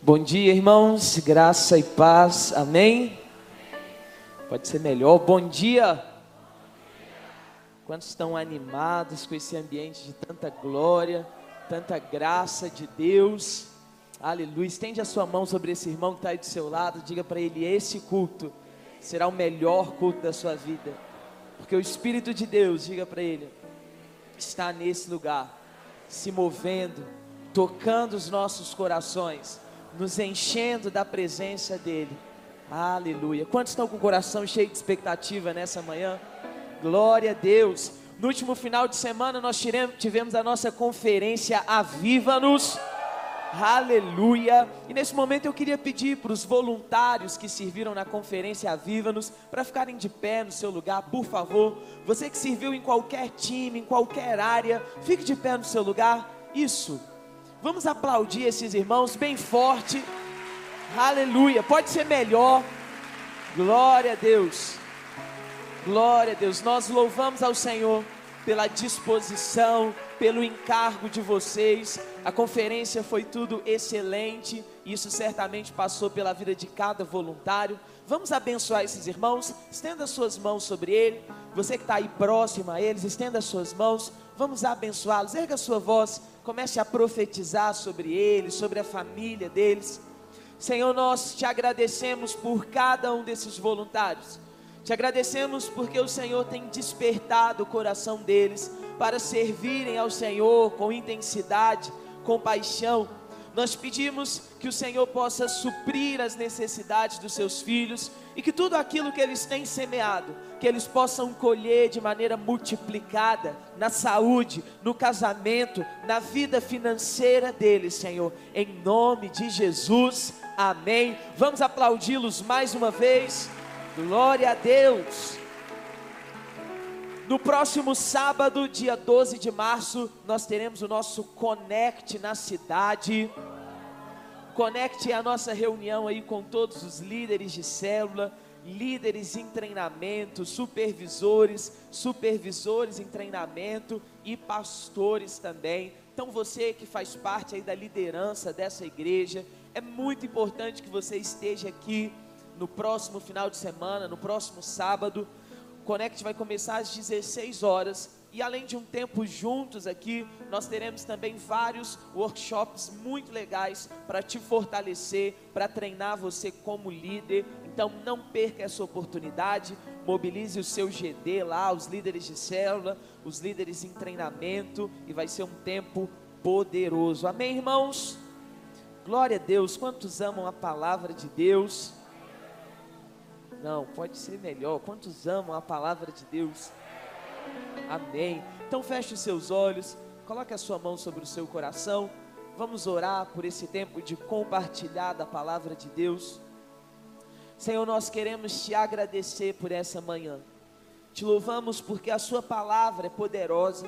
Bom dia, irmãos, graça e paz, amém? Pode ser melhor, bom dia. Quantos estão animados com esse ambiente de tanta glória, tanta graça de Deus? Aleluia. Estende a sua mão sobre esse irmão que está aí do seu lado, diga para ele: esse culto será o melhor culto da sua vida, porque o Espírito de Deus, diga para ele, está nesse lugar, se movendo, tocando os nossos corações nos enchendo da presença dEle. Aleluia. Quantos estão com o coração cheio de expectativa nessa manhã? Glória a Deus. No último final de semana nós tivemos a nossa conferência Aviva-nos. Aleluia! E nesse momento eu queria pedir para os voluntários que serviram na conferência Aviva-nos para ficarem de pé no seu lugar, por favor. Você que serviu em qualquer time, em qualquer área, fique de pé no seu lugar. Isso. Vamos aplaudir esses irmãos bem forte. Aleluia. Pode ser melhor. Glória a Deus. Glória a Deus. Nós louvamos ao Senhor pela disposição, pelo encargo de vocês. A conferência foi tudo excelente. Isso certamente passou pela vida de cada voluntário. Vamos abençoar esses irmãos. Estenda suas mãos sobre ele. Você que está aí próximo a eles, estenda suas mãos. Vamos abençoá-los. Erga sua voz comece a profetizar sobre eles, sobre a família deles. Senhor, nós te agradecemos por cada um desses voluntários. Te agradecemos porque o Senhor tem despertado o coração deles para servirem ao Senhor com intensidade, com paixão, nós pedimos que o Senhor possa suprir as necessidades dos seus filhos e que tudo aquilo que eles têm semeado, que eles possam colher de maneira multiplicada na saúde, no casamento, na vida financeira deles, Senhor. Em nome de Jesus. Amém. Vamos aplaudi-los mais uma vez. Glória a Deus. No próximo sábado, dia 12 de março, nós teremos o nosso Connect na cidade. Connect é a nossa reunião aí com todos os líderes de célula, líderes em treinamento, supervisores, supervisores em treinamento e pastores também. Então você que faz parte aí da liderança dessa igreja, é muito importante que você esteja aqui no próximo final de semana, no próximo sábado Connect vai começar às 16 horas. E além de um tempo juntos aqui, nós teremos também vários workshops muito legais para te fortalecer, para treinar você como líder. Então não perca essa oportunidade. Mobilize o seu GD lá, os líderes de célula, os líderes em treinamento, e vai ser um tempo poderoso. Amém, irmãos? Glória a Deus. Quantos amam a palavra de Deus? Não, pode ser melhor. Quantos amam a palavra de Deus? Amém. Então feche os seus olhos, coloque a sua mão sobre o seu coração. Vamos orar por esse tempo de compartilhar da palavra de Deus. Senhor, nós queremos te agradecer por essa manhã. Te louvamos porque a sua palavra é poderosa,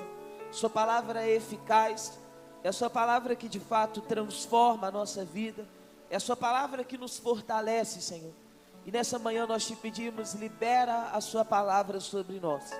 sua palavra é eficaz, é a sua palavra que de fato transforma a nossa vida, é a sua palavra que nos fortalece, Senhor. E nessa manhã nós te pedimos, libera a sua palavra sobre nós.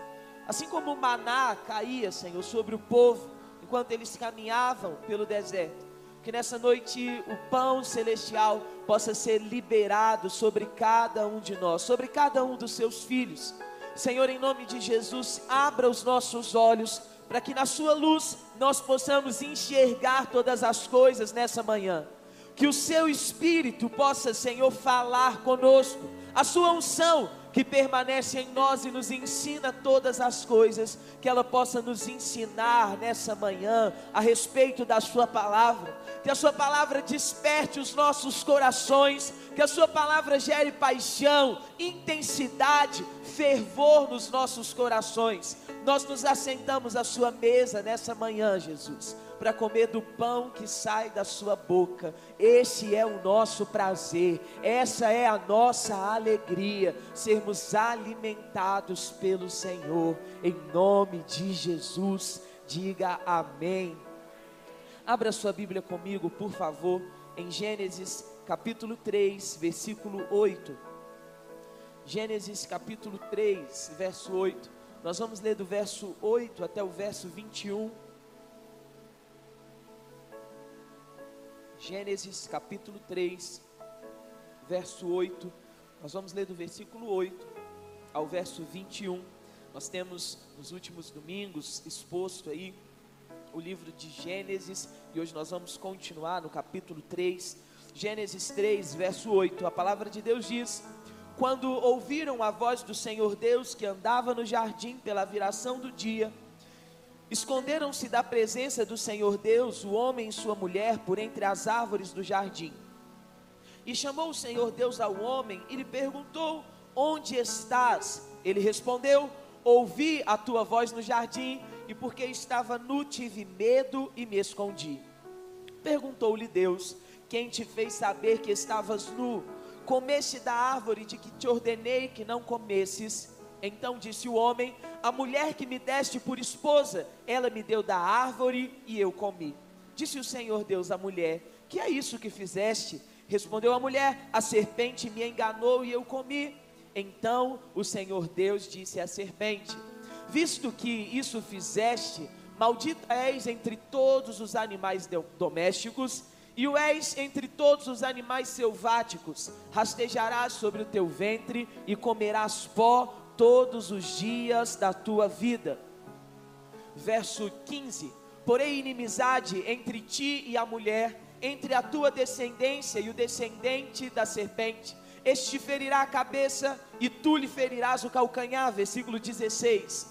Assim como o maná caía, Senhor, sobre o povo, enquanto eles caminhavam pelo deserto. Que nessa noite o pão celestial possa ser liberado sobre cada um de nós, sobre cada um dos seus filhos. Senhor, em nome de Jesus, abra os nossos olhos para que na sua luz nós possamos enxergar todas as coisas nessa manhã que o seu espírito possa, Senhor, falar conosco, a sua unção que permanece em nós e nos ensina todas as coisas, que ela possa nos ensinar nessa manhã a respeito da Sua palavra, que a Sua palavra desperte os nossos corações, que a Sua palavra gere paixão, intensidade, fervor nos nossos corações. Nós nos assentamos à Sua mesa nessa manhã, Jesus para comer do pão que sai da sua boca. Esse é o nosso prazer, essa é a nossa alegria, sermos alimentados pelo Senhor. Em nome de Jesus, diga amém. Abra sua Bíblia comigo, por favor, em Gênesis capítulo 3, versículo 8. Gênesis capítulo 3, verso 8. Nós vamos ler do verso 8 até o verso 21. Gênesis capítulo 3, verso 8. Nós vamos ler do versículo 8 ao verso 21. Nós temos nos últimos domingos exposto aí o livro de Gênesis e hoje nós vamos continuar no capítulo 3. Gênesis 3, verso 8. A palavra de Deus diz: Quando ouviram a voz do Senhor Deus que andava no jardim pela viração do dia, Esconderam-se da presença do Senhor Deus, o homem e sua mulher, por entre as árvores do jardim. E chamou o Senhor Deus ao homem e lhe perguntou: Onde estás? Ele respondeu: Ouvi a tua voz no jardim, e porque estava nu, tive medo e me escondi. Perguntou-lhe Deus: Quem te fez saber que estavas nu? Comeste da árvore de que te ordenei que não comesses? Então disse o homem: A mulher que me deste por esposa, ela me deu da árvore e eu comi. Disse o Senhor Deus à mulher: Que é isso que fizeste? Respondeu a mulher: A serpente me enganou e eu comi. Então o Senhor Deus disse à serpente: Visto que isso fizeste, maldita és entre todos os animais domésticos e o és entre todos os animais selváticos. Rastejarás sobre o teu ventre e comerás pó todos os dias da tua vida. Verso 15: Porém, inimizade entre ti e a mulher, entre a tua descendência e o descendente da serpente. Este te ferirá a cabeça e tu lhe ferirás o calcanhar. Versículo 16.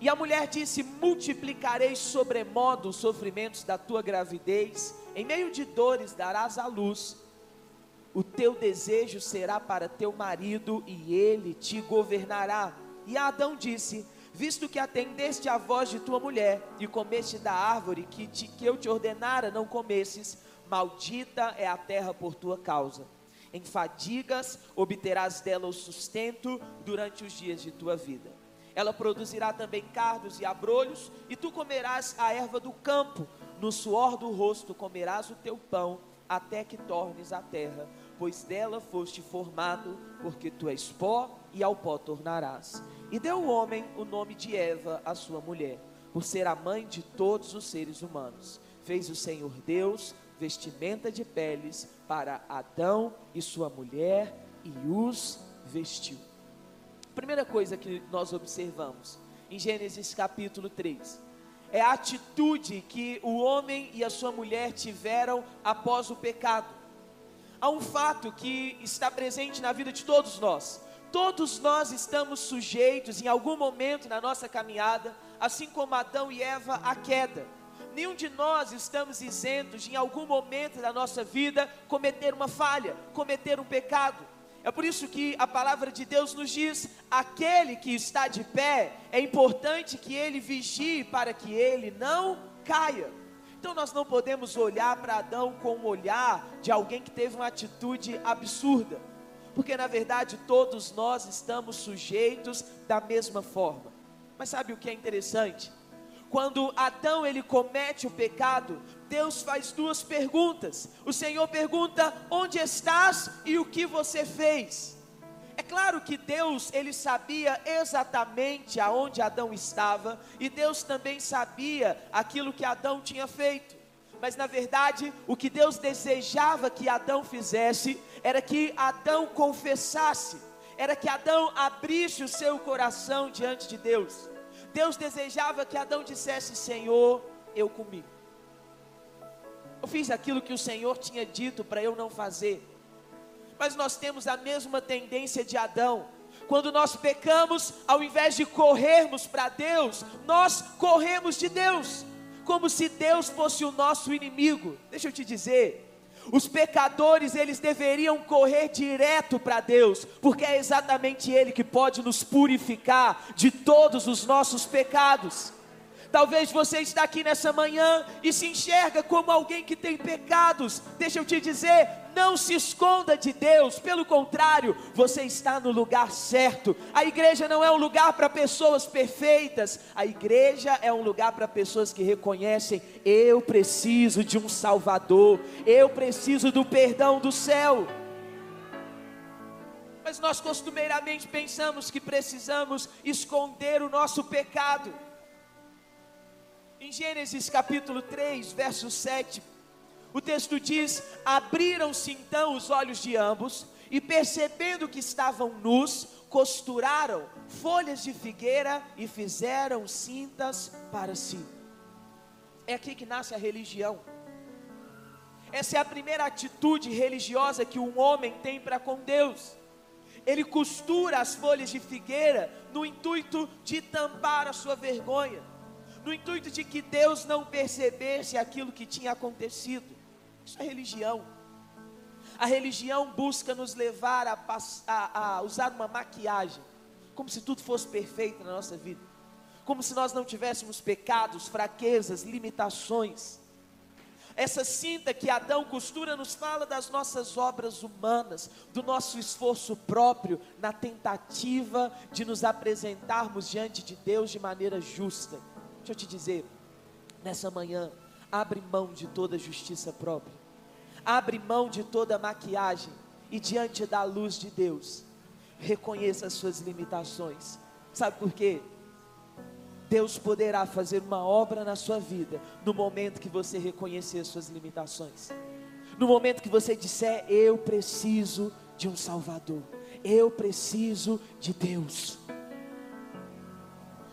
E a mulher disse: Multiplicarei sobremodo os sofrimentos da tua gravidez, em meio de dores darás à luz o teu desejo será para teu marido e ele te governará. E Adão disse: Visto que atendeste à voz de tua mulher e comeste da árvore que, te, que eu te ordenara não comesses, maldita é a terra por tua causa. Em fadigas obterás dela o sustento durante os dias de tua vida. Ela produzirá também cardos e abrolhos, e tu comerás a erva do campo. No suor do rosto comerás o teu pão, até que tornes a terra pois dela foste formado, porque tu és pó e ao pó tornarás. E deu o homem o nome de Eva, a sua mulher, por ser a mãe de todos os seres humanos. Fez o Senhor Deus vestimenta de peles para Adão e sua mulher e os vestiu. Primeira coisa que nós observamos em Gênesis capítulo 3 é a atitude que o homem e a sua mulher tiveram após o pecado há um fato que está presente na vida de todos nós. Todos nós estamos sujeitos em algum momento na nossa caminhada, assim como Adão e Eva, à queda. Nenhum de nós estamos isentos de, em algum momento da nossa vida, cometer uma falha, cometer um pecado. É por isso que a palavra de Deus nos diz: aquele que está de pé, é importante que ele vigie para que ele não caia. Então nós não podemos olhar para Adão com o olhar de alguém que teve uma atitude absurda, porque na verdade todos nós estamos sujeitos da mesma forma. Mas sabe o que é interessante? Quando Adão ele comete o pecado, Deus faz duas perguntas. O Senhor pergunta: "Onde estás e o que você fez?" É claro que Deus, ele sabia exatamente aonde Adão estava, e Deus também sabia aquilo que Adão tinha feito. Mas na verdade, o que Deus desejava que Adão fizesse era que Adão confessasse, era que Adão abrisse o seu coração diante de Deus. Deus desejava que Adão dissesse: Senhor, eu comi. Eu fiz aquilo que o Senhor tinha dito para eu não fazer mas nós temos a mesma tendência de Adão. Quando nós pecamos, ao invés de corrermos para Deus, nós corremos de Deus, como se Deus fosse o nosso inimigo. Deixa eu te dizer, os pecadores, eles deveriam correr direto para Deus, porque é exatamente Ele que pode nos purificar de todos os nossos pecados. Talvez você está aqui nessa manhã e se enxerga como alguém que tem pecados. Deixa eu te dizer, não se esconda de Deus, pelo contrário, você está no lugar certo. A igreja não é um lugar para pessoas perfeitas, a igreja é um lugar para pessoas que reconhecem: eu preciso de um Salvador, eu preciso do perdão do céu. Mas nós costumeiramente pensamos que precisamos esconder o nosso pecado. Em Gênesis capítulo 3, verso 7, O texto diz: Abriram-se então os olhos de ambos, e percebendo que estavam nus, costuraram folhas de figueira e fizeram cintas para si. É aqui que nasce a religião. Essa é a primeira atitude religiosa que um homem tem para com Deus. Ele costura as folhas de figueira no intuito de tampar a sua vergonha, no intuito de que Deus não percebesse aquilo que tinha acontecido. Isso é religião. A religião busca nos levar a, a, a usar uma maquiagem, como se tudo fosse perfeito na nossa vida, como se nós não tivéssemos pecados, fraquezas, limitações. Essa cinta que Adão costura nos fala das nossas obras humanas, do nosso esforço próprio na tentativa de nos apresentarmos diante de Deus de maneira justa. Deixa eu te dizer, nessa manhã, abre mão de toda justiça própria, abre mão de toda maquiagem e diante da luz de Deus, reconheça as suas limitações. Sabe por quê? Deus poderá fazer uma obra na sua vida no momento que você reconhecer as suas limitações. No momento que você disser, eu preciso de um Salvador, eu preciso de Deus.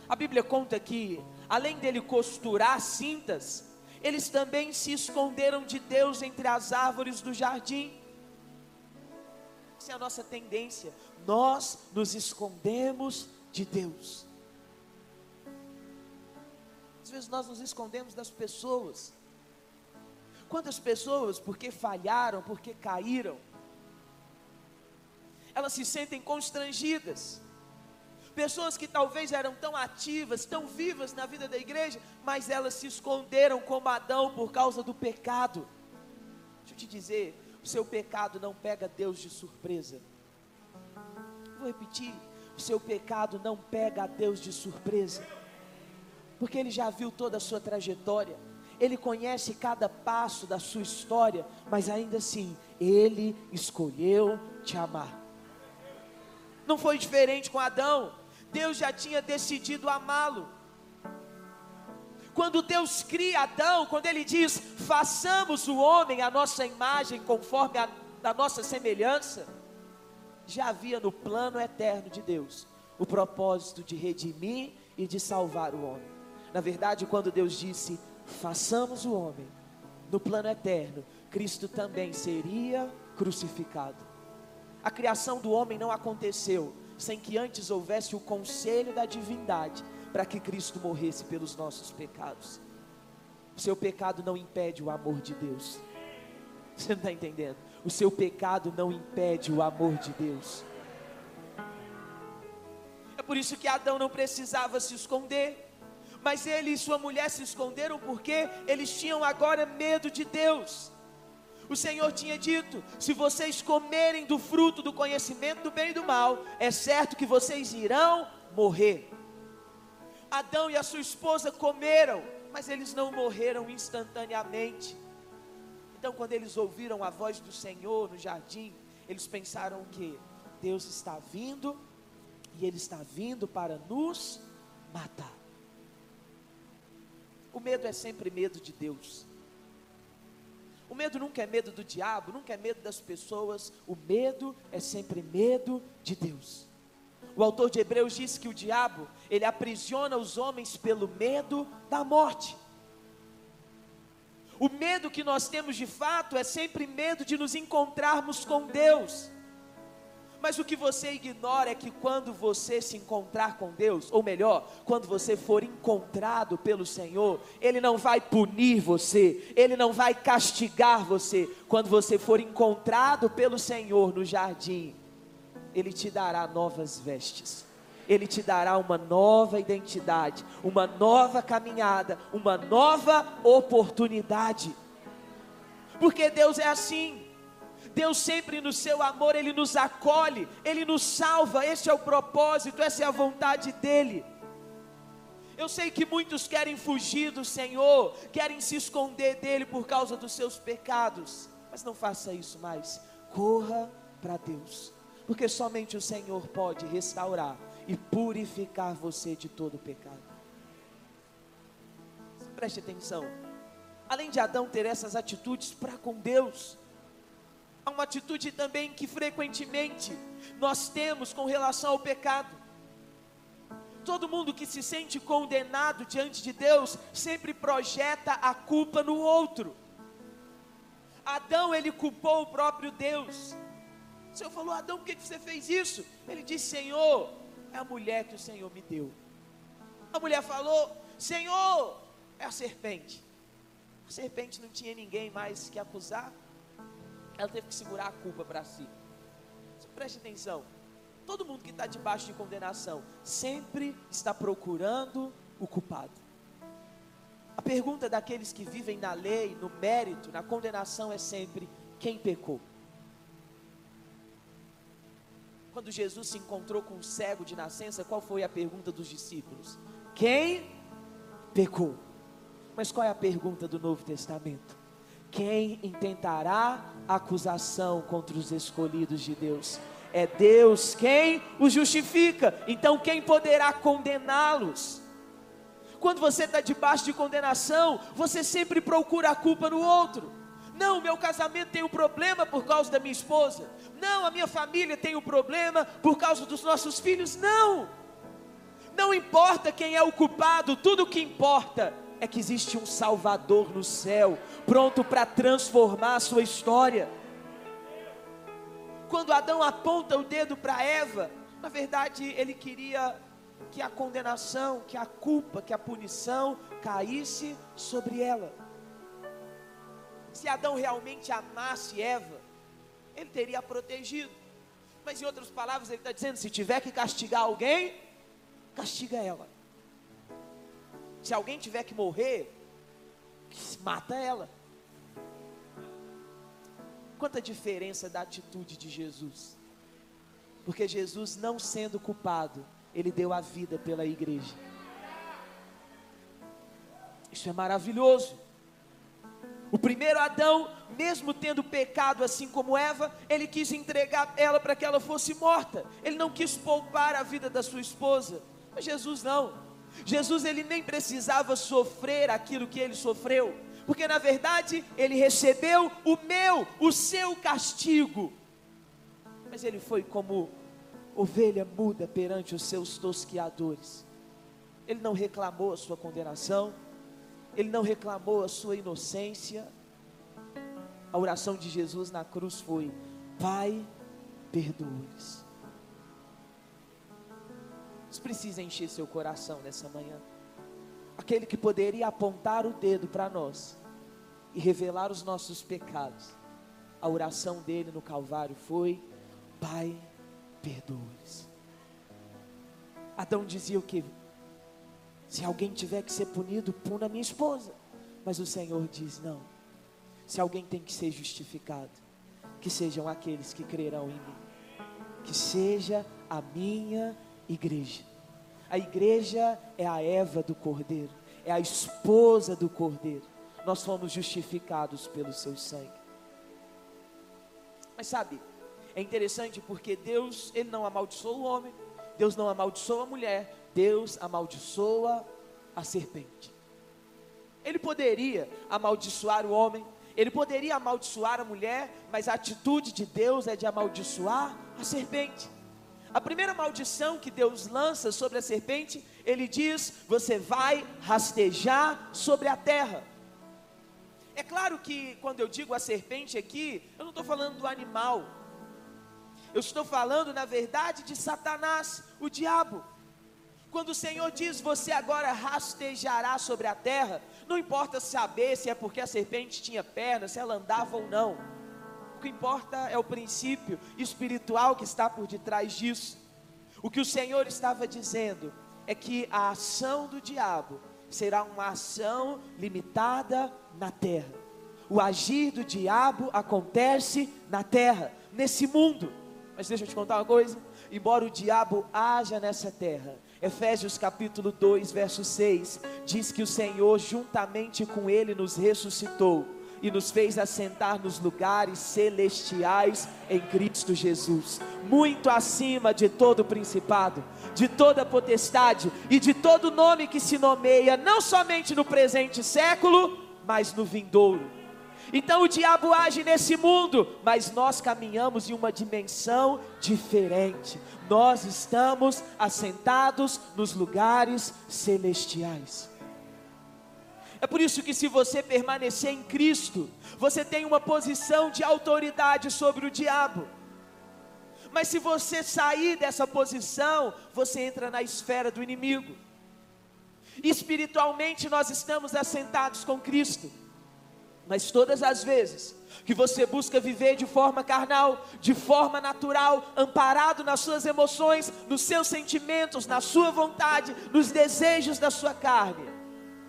A Bíblia conta que, além dele costurar cintas, eles também se esconderam de Deus entre as árvores do jardim. Essa é a nossa tendência, nós nos escondemos de Deus vezes nós nos escondemos das pessoas. Quantas pessoas, porque falharam, porque caíram, elas se sentem constrangidas. Pessoas que talvez eram tão ativas, tão vivas na vida da igreja, mas elas se esconderam como Adão por causa do pecado. Deixa eu te dizer, o seu pecado não pega Deus de surpresa. Vou repetir, o seu pecado não pega a Deus de surpresa porque ele já viu toda a sua trajetória, ele conhece cada passo da sua história, mas ainda assim, ele escolheu te amar. Não foi diferente com Adão, Deus já tinha decidido amá-lo. Quando Deus cria Adão, quando Ele diz, façamos o homem a nossa imagem, conforme a, a nossa semelhança, já havia no plano eterno de Deus o propósito de redimir e de salvar o homem. Na verdade, quando Deus disse: façamos o homem, no plano eterno, Cristo também seria crucificado. A criação do homem não aconteceu sem que antes houvesse o conselho da divindade para que Cristo morresse pelos nossos pecados. O seu pecado não impede o amor de Deus. Você não está entendendo? O seu pecado não impede o amor de Deus. É por isso que Adão não precisava se esconder mas ele e sua mulher se esconderam porque eles tinham agora medo de Deus. O Senhor tinha dito: se vocês comerem do fruto do conhecimento do bem e do mal, é certo que vocês irão morrer. Adão e a sua esposa comeram, mas eles não morreram instantaneamente. Então, quando eles ouviram a voz do Senhor no jardim, eles pensaram que Deus está vindo e Ele está vindo para nos matar. O medo é sempre medo de Deus. O medo nunca é medo do diabo, nunca é medo das pessoas. O medo é sempre medo de Deus. O autor de Hebreus diz que o diabo, ele aprisiona os homens pelo medo da morte. O medo que nós temos de fato é sempre medo de nos encontrarmos com Deus. Mas o que você ignora é que quando você se encontrar com Deus, ou melhor, quando você for encontrado pelo Senhor, Ele não vai punir você, Ele não vai castigar você. Quando você for encontrado pelo Senhor no jardim, Ele te dará novas vestes. Ele te dará uma nova identidade, uma nova caminhada, uma nova oportunidade. Porque Deus é assim. Deus sempre no seu amor, Ele nos acolhe, Ele nos salva, esse é o propósito, essa é a vontade dEle. Eu sei que muitos querem fugir do Senhor, querem se esconder dEle por causa dos seus pecados, mas não faça isso mais, corra para Deus, porque somente o Senhor pode restaurar e purificar você de todo pecado. Preste atenção. além de Adão ter essas atitudes para com Deus, há uma atitude também que frequentemente nós temos com relação ao pecado. Todo mundo que se sente condenado diante de Deus sempre projeta a culpa no outro. Adão ele culpou o próprio Deus. O Senhor falou: Adão, por que você fez isso? Ele disse: Senhor, é a mulher que o Senhor me deu. A mulher falou: Senhor, é a serpente. A serpente não tinha ninguém mais que acusar. Ela teve que segurar a culpa para si. Preste atenção. Todo mundo que está debaixo de condenação sempre está procurando o culpado. A pergunta daqueles que vivem na lei, no mérito, na condenação é sempre: quem pecou? Quando Jesus se encontrou com um cego de nascença, qual foi a pergunta dos discípulos? Quem pecou? Mas qual é a pergunta do Novo Testamento? Quem intentará acusação contra os escolhidos de Deus? É Deus quem os justifica. Então, quem poderá condená-los? Quando você está debaixo de condenação, você sempre procura a culpa no outro. Não, meu casamento tem um problema por causa da minha esposa. Não, a minha família tem um problema por causa dos nossos filhos. Não. Não importa quem é o culpado, tudo o que importa é que existe um Salvador no céu, pronto para transformar a sua história. Quando Adão aponta o dedo para Eva, na verdade ele queria que a condenação, que a culpa, que a punição caísse sobre ela. Se Adão realmente amasse Eva, ele teria protegido. Mas em outras palavras, ele está dizendo: se tiver que castigar alguém, castiga ela. Se alguém tiver que morrer, mata ela. Quanta diferença da atitude de Jesus. Porque Jesus, não sendo culpado, ele deu a vida pela igreja. Isso é maravilhoso. O primeiro Adão, mesmo tendo pecado assim como Eva, ele quis entregar ela para que ela fosse morta. Ele não quis poupar a vida da sua esposa. Mas Jesus não. Jesus ele nem precisava sofrer aquilo que ele sofreu, porque na verdade ele recebeu o meu, o seu castigo. Mas ele foi como ovelha muda perante os seus tosquiadores. Ele não reclamou a sua condenação, ele não reclamou a sua inocência. A oração de Jesus na cruz foi: Pai, perdoa-lhes precisa encher seu coração nessa manhã. Aquele que poderia apontar o dedo para nós e revelar os nossos pecados. A oração dele no Calvário foi: Pai, perdoa-lhes. Adão dizia o que? Se alguém tiver que ser punido, puna minha esposa. Mas o Senhor diz: não. Se alguém tem que ser justificado, que sejam aqueles que crerão em mim. Que seja a minha igreja. A igreja é a Eva do Cordeiro, é a esposa do Cordeiro. Nós fomos justificados pelo seu sangue. Mas sabe, é interessante porque Deus, ele não amaldiçoa o homem, Deus não amaldiçoa a mulher, Deus amaldiçoa a serpente. Ele poderia amaldiçoar o homem, ele poderia amaldiçoar a mulher, mas a atitude de Deus é de amaldiçoar a serpente. A primeira maldição que Deus lança sobre a serpente, ele diz: Você vai rastejar sobre a terra. É claro que quando eu digo a serpente aqui, eu não estou falando do animal, eu estou falando, na verdade, de Satanás, o diabo. Quando o Senhor diz, você agora rastejará sobre a terra, não importa saber se é porque a serpente tinha pernas, se ela andava ou não que importa é o princípio espiritual que está por detrás disso. O que o Senhor estava dizendo é que a ação do diabo será uma ação limitada na terra. O agir do diabo acontece na terra, nesse mundo. Mas deixa eu te contar uma coisa: embora o diabo haja nessa terra, Efésios capítulo 2, verso 6, diz que o Senhor juntamente com ele nos ressuscitou e nos fez assentar nos lugares celestiais em Cristo Jesus, muito acima de todo principado, de toda potestade e de todo nome que se nomeia, não somente no presente século, mas no vindouro. Então o diabo age nesse mundo, mas nós caminhamos em uma dimensão diferente. Nós estamos assentados nos lugares celestiais. É por isso que, se você permanecer em Cristo, você tem uma posição de autoridade sobre o diabo. Mas se você sair dessa posição, você entra na esfera do inimigo. Espiritualmente, nós estamos assentados com Cristo. Mas todas as vezes que você busca viver de forma carnal, de forma natural, amparado nas suas emoções, nos seus sentimentos, na sua vontade, nos desejos da sua carne,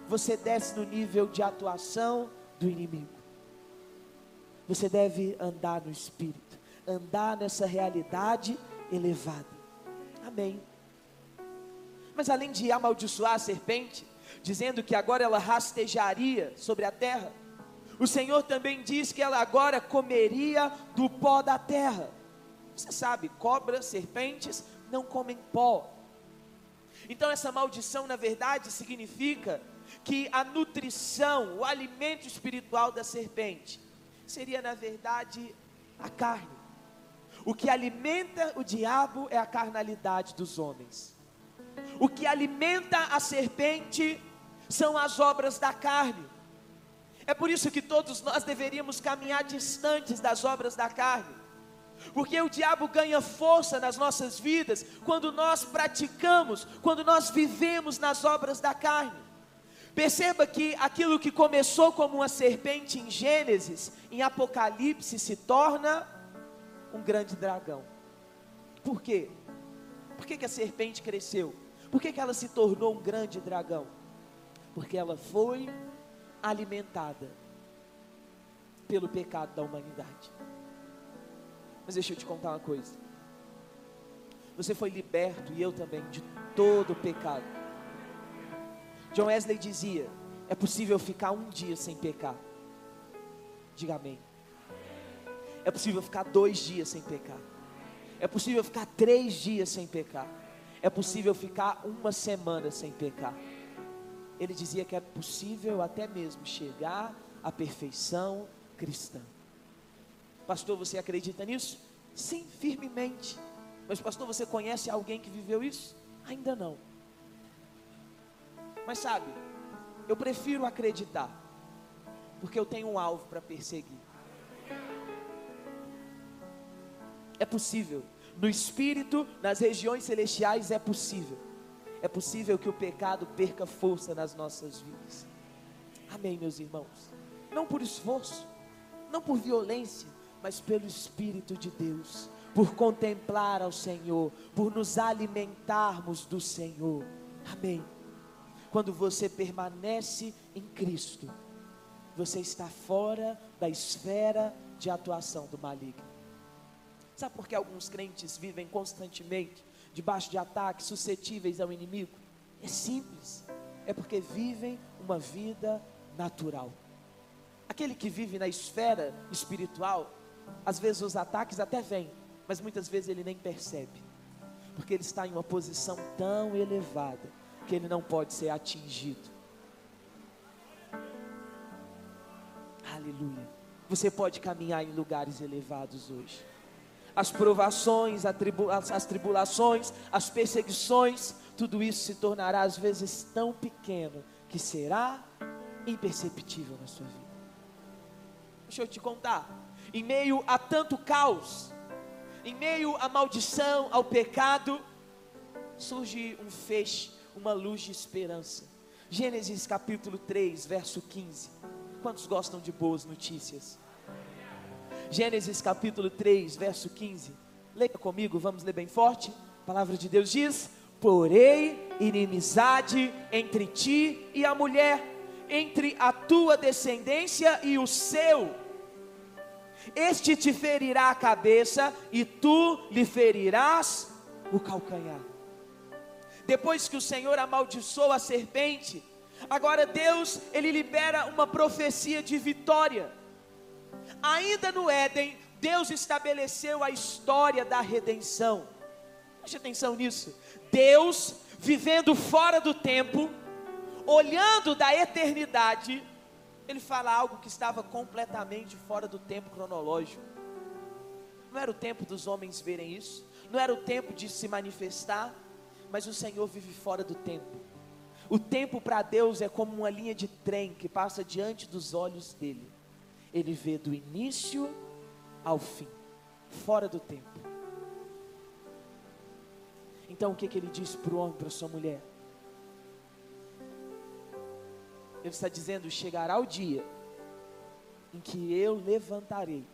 você desce no nível de atuação do inimigo. Você deve andar no espírito, andar nessa realidade elevada. Amém. Mas além de amaldiçoar a serpente, dizendo que agora ela rastejaria sobre a terra, o Senhor também diz que ela agora comeria do pó da terra. Você sabe, cobras, serpentes não comem pó. Então essa maldição, na verdade, significa que a nutrição, o alimento espiritual da serpente, seria na verdade a carne. O que alimenta o diabo é a carnalidade dos homens. O que alimenta a serpente são as obras da carne. É por isso que todos nós deveríamos caminhar distantes das obras da carne. Porque o diabo ganha força nas nossas vidas quando nós praticamos, quando nós vivemos nas obras da carne. Perceba que aquilo que começou como uma serpente em Gênesis, em Apocalipse se torna um grande dragão. Por quê? Por que, que a serpente cresceu? Por que, que ela se tornou um grande dragão? Porque ela foi alimentada pelo pecado da humanidade. Mas deixa eu te contar uma coisa. Você foi liberto e eu também de todo o pecado. John Wesley dizia: é possível ficar um dia sem pecar. Diga amém. É possível ficar dois dias sem pecar. É possível ficar três dias sem pecar. É possível ficar uma semana sem pecar. Ele dizia que é possível até mesmo chegar à perfeição cristã. Pastor, você acredita nisso? Sim, firmemente. Mas, pastor, você conhece alguém que viveu isso? Ainda não. Mas sabe, eu prefiro acreditar, porque eu tenho um alvo para perseguir. É possível, no espírito, nas regiões celestiais, é possível. É possível que o pecado perca força nas nossas vidas. Amém, meus irmãos. Não por esforço, não por violência, mas pelo Espírito de Deus, por contemplar ao Senhor, por nos alimentarmos do Senhor. Amém quando você permanece em Cristo, você está fora da esfera de atuação do maligno. Sabe por que alguns crentes vivem constantemente debaixo de ataques suscetíveis ao inimigo? É simples, é porque vivem uma vida natural. Aquele que vive na esfera espiritual, às vezes os ataques até vêm, mas muitas vezes ele nem percebe, porque ele está em uma posição tão elevada que ele não pode ser atingido. Aleluia. Você pode caminhar em lugares elevados hoje. As provações, as tribulações, as perseguições, tudo isso se tornará às vezes tão pequeno que será imperceptível na sua vida. Deixa eu te contar. Em meio a tanto caos, em meio à maldição, ao pecado, surge um feixe uma luz de esperança. Gênesis capítulo 3, verso 15. Quantos gostam de boas notícias? Gênesis capítulo 3, verso 15. Leia comigo, vamos ler bem forte. A palavra de Deus diz: Porém, inimizade entre ti e a mulher, entre a tua descendência e o seu. Este te ferirá a cabeça e tu lhe ferirás o calcanhar depois que o Senhor amaldiçoou a serpente, agora Deus, ele libera uma profecia de vitória. Ainda no Éden, Deus estabeleceu a história da redenção. Preste atenção nisso. Deus, vivendo fora do tempo, olhando da eternidade, ele fala algo que estava completamente fora do tempo cronológico. Não era o tempo dos homens verem isso, não era o tempo de se manifestar, mas o Senhor vive fora do tempo. O tempo para Deus é como uma linha de trem que passa diante dos olhos dele. Ele vê do início ao fim, fora do tempo. Então o que, que ele diz para o homem, para sua mulher? Ele está dizendo: chegará o dia em que eu levantarei,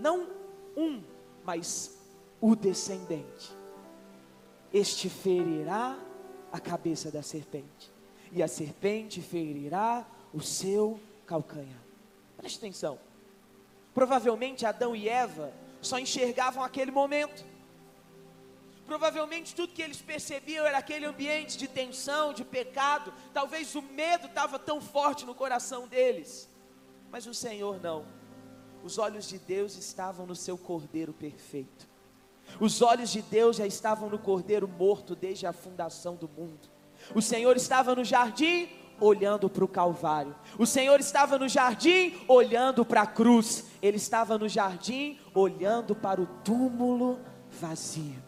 não um, mas o descendente. Este ferirá a cabeça da serpente, e a serpente ferirá o seu calcanhar. Preste atenção. Provavelmente Adão e Eva só enxergavam aquele momento. Provavelmente tudo que eles percebiam era aquele ambiente de tensão, de pecado. Talvez o medo estava tão forte no coração deles. Mas o Senhor não. Os olhos de Deus estavam no seu cordeiro perfeito. Os olhos de Deus já estavam no cordeiro morto desde a fundação do mundo. O Senhor estava no jardim olhando para o Calvário. O Senhor estava no jardim olhando para a cruz. Ele estava no jardim olhando para o túmulo vazio.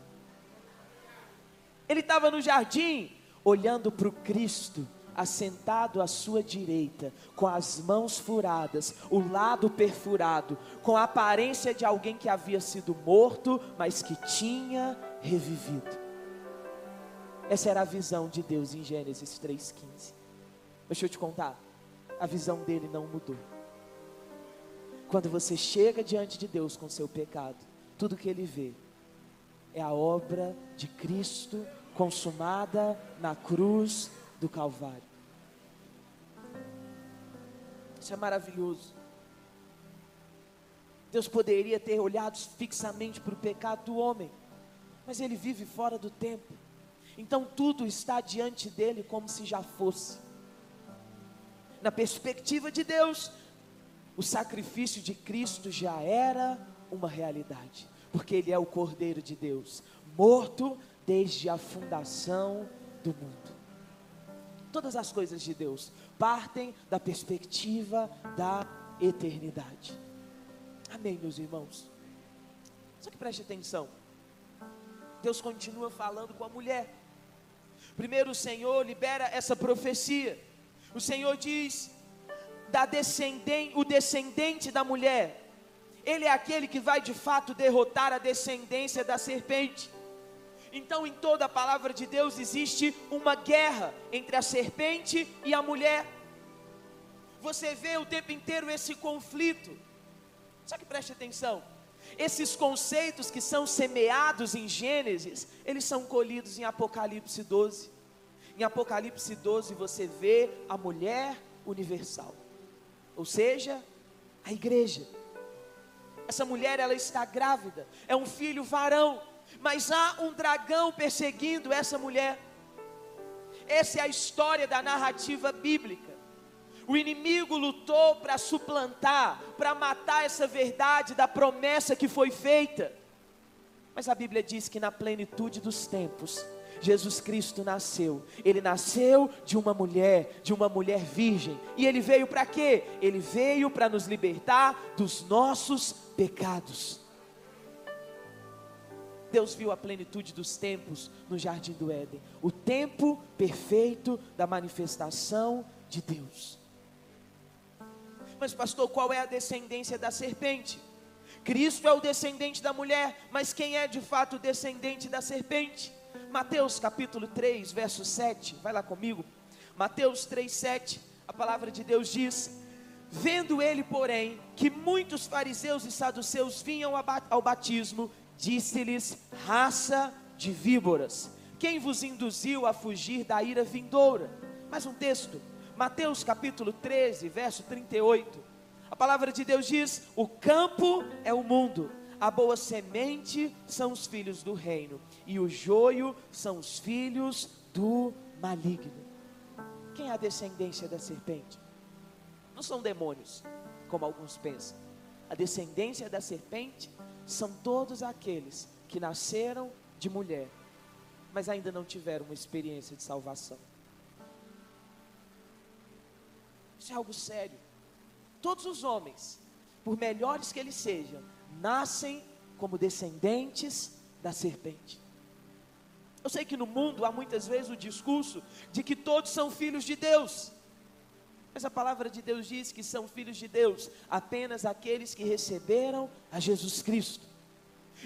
Ele estava no jardim, olhando para o Cristo, assentado à sua direita, com as mãos furadas, o lado perfurado, com a aparência de alguém que havia sido morto, mas que tinha revivido. Essa era a visão de Deus em Gênesis 3,15. Deixa eu te contar, a visão dele não mudou. Quando você chega diante de Deus com seu pecado, tudo que ele vê é a obra de Cristo consumada na cruz do Calvário. Isso é maravilhoso. Deus poderia ter olhado fixamente para o pecado do homem, mas ele vive fora do tempo. Então tudo está diante dele como se já fosse. Na perspectiva de Deus, o sacrifício de Cristo já era uma realidade, porque ele é o Cordeiro de Deus, morto desde a fundação do mundo. Todas as coisas de Deus partem da perspectiva da eternidade. Amém, meus irmãos? Só que preste atenção. Deus continua falando com a mulher. Primeiro o Senhor libera essa profecia. O Senhor diz da descendente, o descendente da mulher. Ele é aquele que vai de fato derrotar a descendência da serpente. Então, em toda a palavra de Deus existe uma guerra entre a serpente e a mulher. Você vê o tempo inteiro esse conflito. Só que preste atenção: esses conceitos que são semeados em Gênesis, eles são colhidos em Apocalipse 12. Em Apocalipse 12 você vê a mulher universal, ou seja, a igreja. Essa mulher ela está grávida, é um filho varão mas há um dragão perseguindo essa mulher. Essa é a história da narrativa bíblica. O inimigo lutou para suplantar, para matar essa verdade da promessa que foi feita. Mas a Bíblia diz que na plenitude dos tempos, Jesus Cristo nasceu. Ele nasceu de uma mulher, de uma mulher virgem. E ele veio para quê? Ele veio para nos libertar dos nossos pecados. Deus viu a plenitude dos tempos no jardim do Éden, o tempo perfeito da manifestação de Deus. Mas, pastor, qual é a descendência da serpente? Cristo é o descendente da mulher, mas quem é de fato o descendente da serpente? Mateus capítulo 3, verso 7, vai lá comigo. Mateus 3, 7, a palavra de Deus diz: Vendo ele, porém, que muitos fariseus e saduceus vinham ao batismo, Disse-lhes: raça de víboras, quem vos induziu a fugir da ira vindoura? Mais um texto, Mateus capítulo 13, verso 38. A palavra de Deus diz: O campo é o mundo, a boa semente são os filhos do reino, e o joio são os filhos do maligno. Quem é a descendência da serpente? Não são demônios, como alguns pensam. A descendência da serpente são todos aqueles que nasceram de mulher, mas ainda não tiveram uma experiência de salvação. Isso é algo sério. todos os homens, por melhores que eles sejam, nascem como descendentes da serpente. Eu sei que no mundo há muitas vezes o discurso de que todos são filhos de Deus. Mas a palavra de Deus diz que são filhos de Deus apenas aqueles que receberam a Jesus Cristo.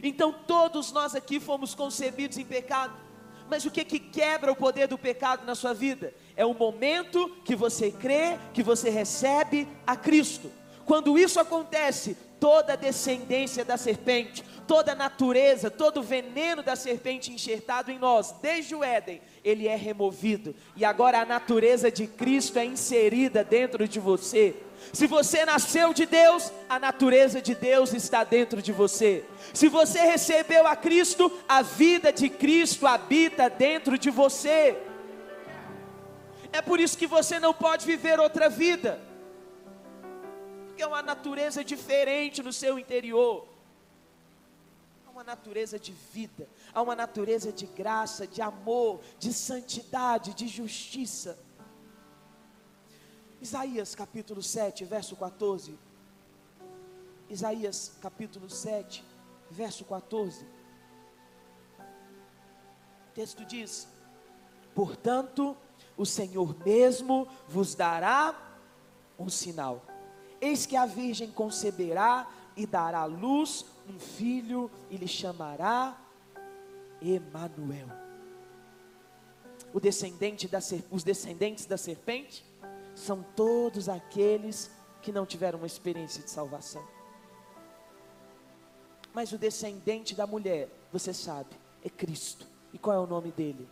Então todos nós aqui fomos concebidos em pecado. Mas o que que quebra o poder do pecado na sua vida? É o momento que você crê, que você recebe a Cristo. Quando isso acontece, toda a descendência da serpente, toda a natureza, todo o veneno da serpente enxertado em nós, desde o Éden, ele é removido. E agora a natureza de Cristo é inserida dentro de você. Se você nasceu de Deus, a natureza de Deus está dentro de você. Se você recebeu a Cristo, a vida de Cristo habita dentro de você. É por isso que você não pode viver outra vida, porque é uma natureza diferente no seu interior uma natureza de vida, há uma natureza de graça, de amor, de santidade, de justiça. Isaías capítulo 7, verso 14. Isaías capítulo 7, verso 14. O texto diz: Portanto, o Senhor mesmo vos dará um sinal. Eis que a virgem conceberá e dará luz um filho e lhe chamará Emanuel. O descendente da, os descendentes da serpente são todos aqueles que não tiveram uma experiência de salvação. Mas o descendente da mulher, você sabe, é Cristo. E qual é o nome dele?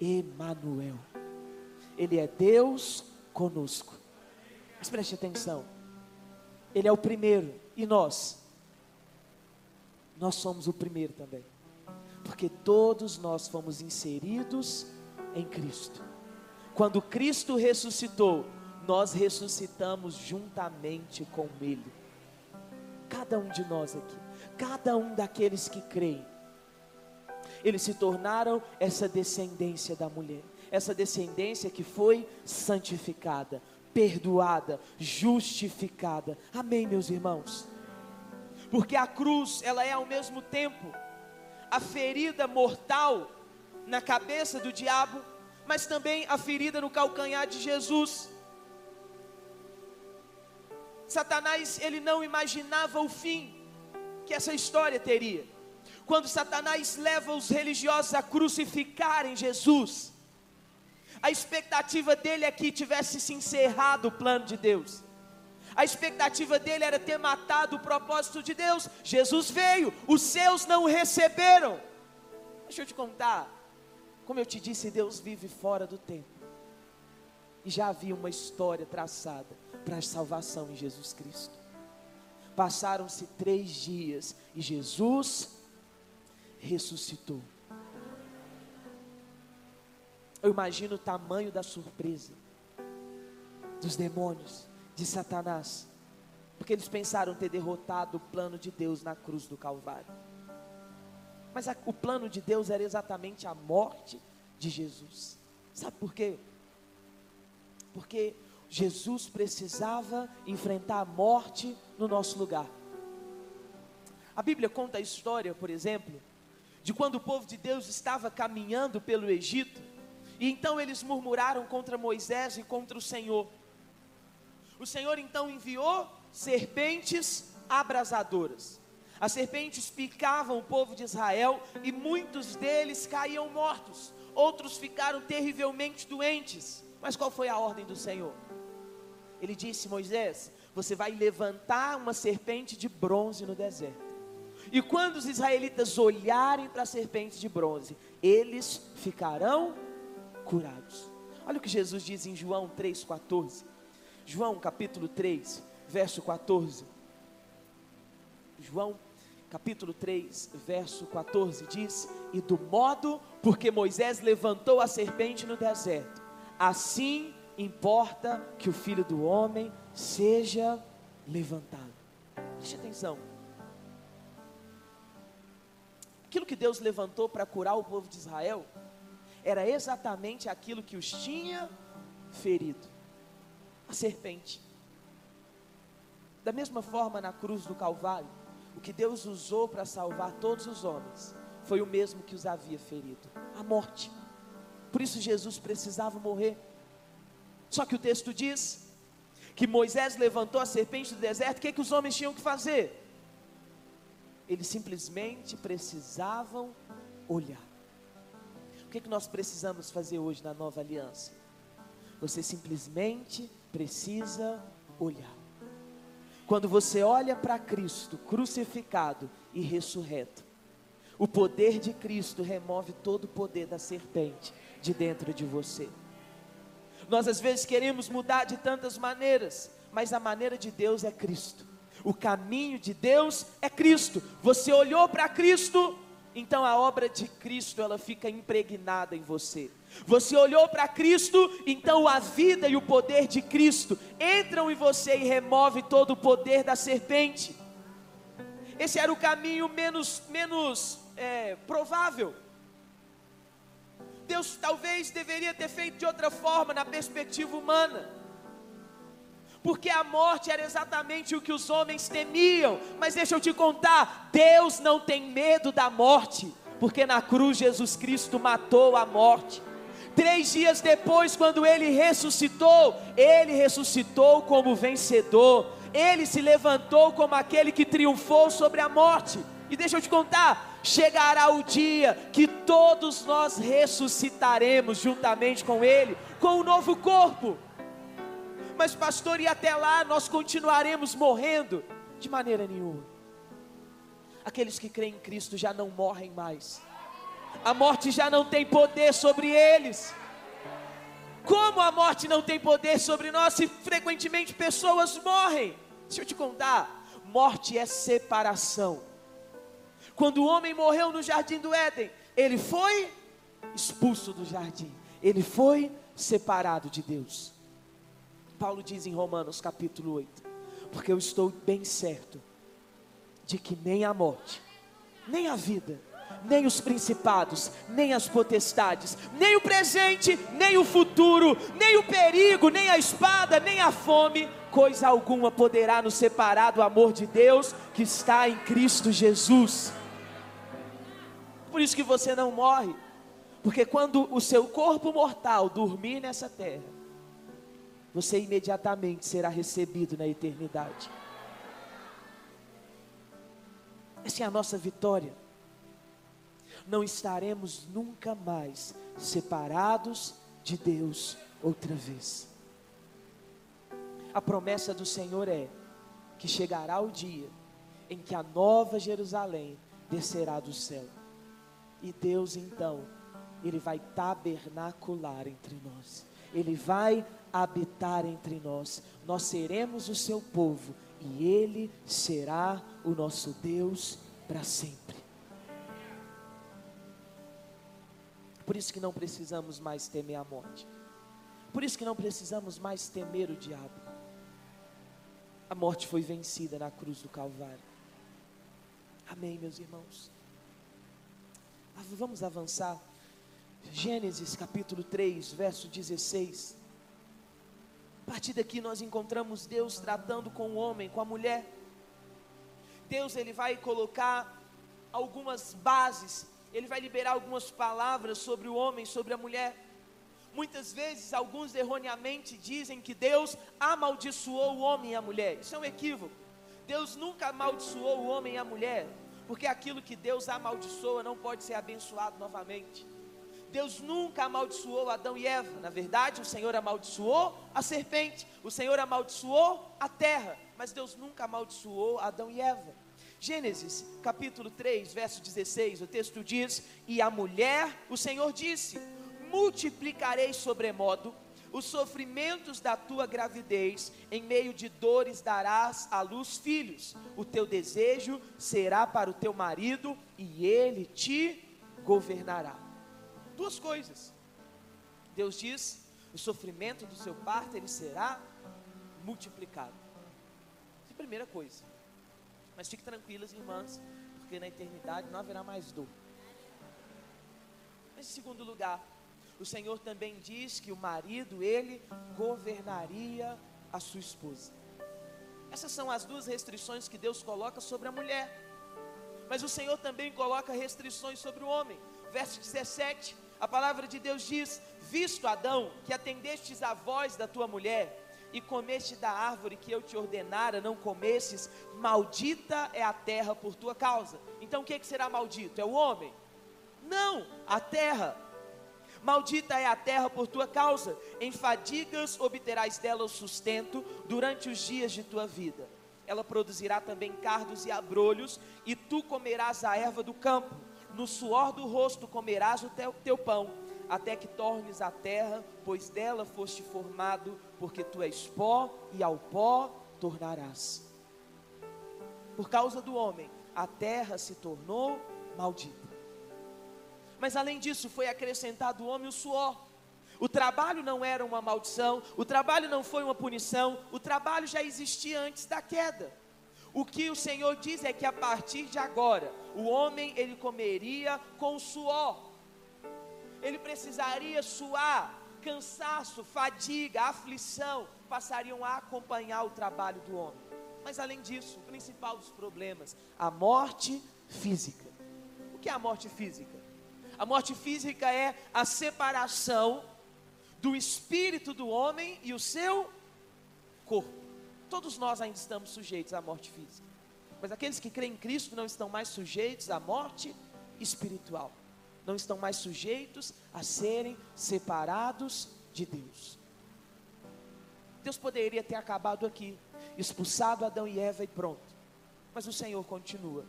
Emanuel. Ele é Deus conosco. Mas preste atenção. Ele é o primeiro e nós nós somos o primeiro também. Porque todos nós fomos inseridos em Cristo. Quando Cristo ressuscitou, nós ressuscitamos juntamente com Ele. Cada um de nós aqui, cada um daqueles que creem, eles se tornaram essa descendência da mulher, essa descendência que foi santificada, perdoada, justificada. Amém, meus irmãos? Porque a cruz, ela é ao mesmo tempo a ferida mortal na cabeça do diabo, mas também a ferida no calcanhar de Jesus. Satanás, ele não imaginava o fim que essa história teria. Quando Satanás leva os religiosos a crucificarem Jesus, a expectativa dele é que tivesse se encerrado o plano de Deus. A expectativa dele era ter matado o propósito de Deus. Jesus veio, os seus não receberam. Deixa eu te contar. Como eu te disse, Deus vive fora do tempo. E já havia uma história traçada para a salvação em Jesus Cristo. Passaram-se três dias e Jesus ressuscitou. Eu imagino o tamanho da surpresa dos demônios de Satanás, porque eles pensaram ter derrotado o plano de Deus na cruz do Calvário. Mas a, o plano de Deus era exatamente a morte de Jesus. Sabe por quê? Porque Jesus precisava enfrentar a morte no nosso lugar. A Bíblia conta a história, por exemplo, de quando o povo de Deus estava caminhando pelo Egito, e então eles murmuraram contra Moisés e contra o Senhor. O Senhor então enviou serpentes abrasadoras. As serpentes picavam o povo de Israel e muitos deles caíam mortos, outros ficaram terrivelmente doentes. Mas qual foi a ordem do Senhor? Ele disse: Moisés, você vai levantar uma serpente de bronze no deserto. E quando os israelitas olharem para a serpente de bronze, eles ficarão curados. Olha o que Jesus diz em João 3,14. João capítulo 3, verso 14. João capítulo 3, verso 14 diz: E do modo porque Moisés levantou a serpente no deserto, assim importa que o filho do homem seja levantado. Preste atenção. Aquilo que Deus levantou para curar o povo de Israel era exatamente aquilo que os tinha ferido a serpente. Da mesma forma, na cruz do Calvário, o que Deus usou para salvar todos os homens foi o mesmo que os havia ferido a morte. Por isso, Jesus precisava morrer. Só que o texto diz que Moisés levantou a serpente do deserto, o que, é que os homens tinham que fazer? Eles simplesmente precisavam olhar. O que, é que nós precisamos fazer hoje na nova aliança? Você simplesmente precisa olhar. Quando você olha para Cristo crucificado e ressurreto, o poder de Cristo remove todo o poder da serpente de dentro de você. Nós às vezes queremos mudar de tantas maneiras, mas a maneira de Deus é Cristo. O caminho de Deus é Cristo. Você olhou para Cristo, então a obra de Cristo ela fica impregnada em você. Você olhou para Cristo, então a vida e o poder de Cristo entram em você e remove todo o poder da serpente. Esse era o caminho menos menos é, provável. Deus talvez deveria ter feito de outra forma na perspectiva humana. Porque a morte era exatamente o que os homens temiam. Mas deixa eu te contar: Deus não tem medo da morte, porque na cruz Jesus Cristo matou a morte. Três dias depois, quando ele ressuscitou, ele ressuscitou como vencedor, ele se levantou como aquele que triunfou sobre a morte. E deixa eu te contar: chegará o dia que todos nós ressuscitaremos juntamente com Ele, com um novo corpo. Mas, pastor, e até lá nós continuaremos morrendo? De maneira nenhuma. Aqueles que creem em Cristo já não morrem mais, a morte já não tem poder sobre eles. Como a morte não tem poder sobre nós se frequentemente pessoas morrem? Deixa eu te contar: morte é separação. Quando o homem morreu no jardim do Éden, ele foi expulso do jardim, ele foi separado de Deus. Paulo diz em Romanos capítulo 8: Porque eu estou bem certo de que nem a morte, nem a vida, nem os principados, nem as potestades, nem o presente, nem o futuro, nem o perigo, nem a espada, nem a fome, coisa alguma poderá nos separar do amor de Deus que está em Cristo Jesus. Por isso que você não morre. Porque quando o seu corpo mortal dormir nessa terra, você imediatamente será recebido na eternidade. Essa é a nossa vitória. Não estaremos nunca mais separados de Deus outra vez. A promessa do Senhor é que chegará o dia em que a nova Jerusalém descerá do céu. E Deus então, Ele vai tabernacular entre nós, Ele vai habitar entre nós, nós seremos o seu povo e Ele será o nosso Deus para sempre. Por isso que não precisamos mais temer a morte. Por isso que não precisamos mais temer o diabo. A morte foi vencida na cruz do Calvário. Amém, meus irmãos. Vamos avançar. Gênesis capítulo 3, verso 16. A partir daqui nós encontramos Deus tratando com o homem, com a mulher. Deus ele vai colocar algumas bases, ele vai liberar algumas palavras sobre o homem, sobre a mulher. Muitas vezes alguns erroneamente dizem que Deus amaldiçoou o homem e a mulher. Isso é um equívoco. Deus nunca amaldiçoou o homem e a mulher porque aquilo que Deus amaldiçoa não pode ser abençoado novamente. Deus nunca amaldiçoou Adão e Eva. Na verdade, o Senhor amaldiçoou a serpente, o Senhor amaldiçoou a terra, mas Deus nunca amaldiçoou Adão e Eva. Gênesis capítulo 3, verso 16, o texto diz: E a mulher, o Senhor disse: Multiplicarei sobremodo os sofrimentos da tua gravidez, em meio de dores darás à luz filhos. O teu desejo será para o teu marido e ele te governará. Duas coisas. Deus diz: o sofrimento do seu parto ele será multiplicado. Essa é a primeira coisa. Mas fique tranquilas, irmãs, porque na eternidade não haverá mais dor. Mas em segundo lugar, o Senhor também diz que o marido, ele governaria a sua esposa. Essas são as duas restrições que Deus coloca sobre a mulher. Mas o Senhor também coloca restrições sobre o homem. Verso 17, a palavra de Deus diz: Visto Adão, que atendestes à voz da tua mulher, e comeste da árvore que eu te ordenara, não comesses, maldita é a terra por tua causa. Então o que, é que será maldito? É o homem? Não, a terra. Maldita é a terra por tua causa, em fadigas obterás dela o sustento durante os dias de tua vida. Ela produzirá também cardos e abrolhos, e tu comerás a erva do campo. No suor do rosto comerás o teu, teu pão, até que tornes a terra, pois dela foste formado, porque tu és pó, e ao pó tornarás. Por causa do homem, a terra se tornou maldita. Mas além disso, foi acrescentado o homem o suor. O trabalho não era uma maldição, o trabalho não foi uma punição, o trabalho já existia antes da queda. O que o Senhor diz é que a partir de agora, o homem ele comeria com suor. Ele precisaria suar, cansaço, fadiga, aflição, passariam a acompanhar o trabalho do homem. Mas além disso, o principal dos problemas, a morte física. O que é a morte física? A morte física é a separação do espírito do homem e o seu corpo. Todos nós ainda estamos sujeitos à morte física. Mas aqueles que creem em Cristo não estão mais sujeitos à morte espiritual. Não estão mais sujeitos a serem separados de Deus. Deus poderia ter acabado aqui, expulsado Adão e Eva e pronto. Mas o Senhor continua.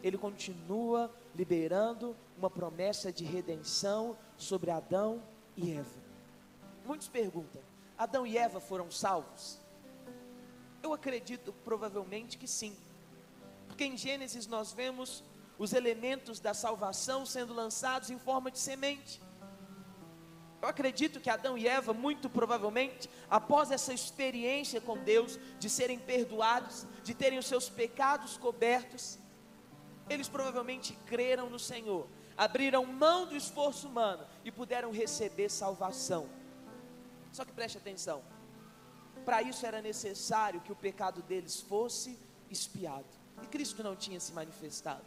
Ele continua liberando uma promessa de redenção sobre Adão e Eva. Muitos perguntam: Adão e Eva foram salvos? Eu acredito provavelmente que sim, porque em Gênesis nós vemos os elementos da salvação sendo lançados em forma de semente. Eu acredito que Adão e Eva, muito provavelmente, após essa experiência com Deus, de serem perdoados, de terem os seus pecados cobertos, eles provavelmente creram no Senhor, abriram mão do esforço humano e puderam receber salvação. Só que preste atenção: para isso era necessário que o pecado deles fosse espiado, e Cristo não tinha se manifestado.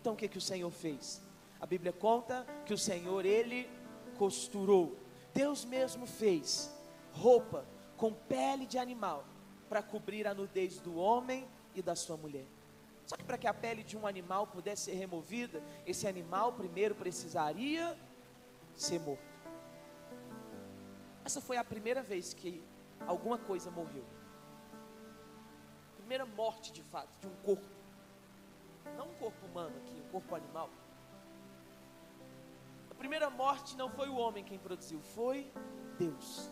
Então o que, que o Senhor fez? A Bíblia conta que o Senhor, ele costurou, Deus mesmo fez roupa com pele de animal para cobrir a nudez do homem e da sua mulher. Só que para que a pele de um animal pudesse ser removida, esse animal primeiro precisaria ser morto. Essa foi a primeira vez que alguma coisa morreu. Primeira morte de fato, de um corpo. Não um corpo humano aqui, um corpo animal. A primeira morte não foi o homem quem produziu, foi Deus.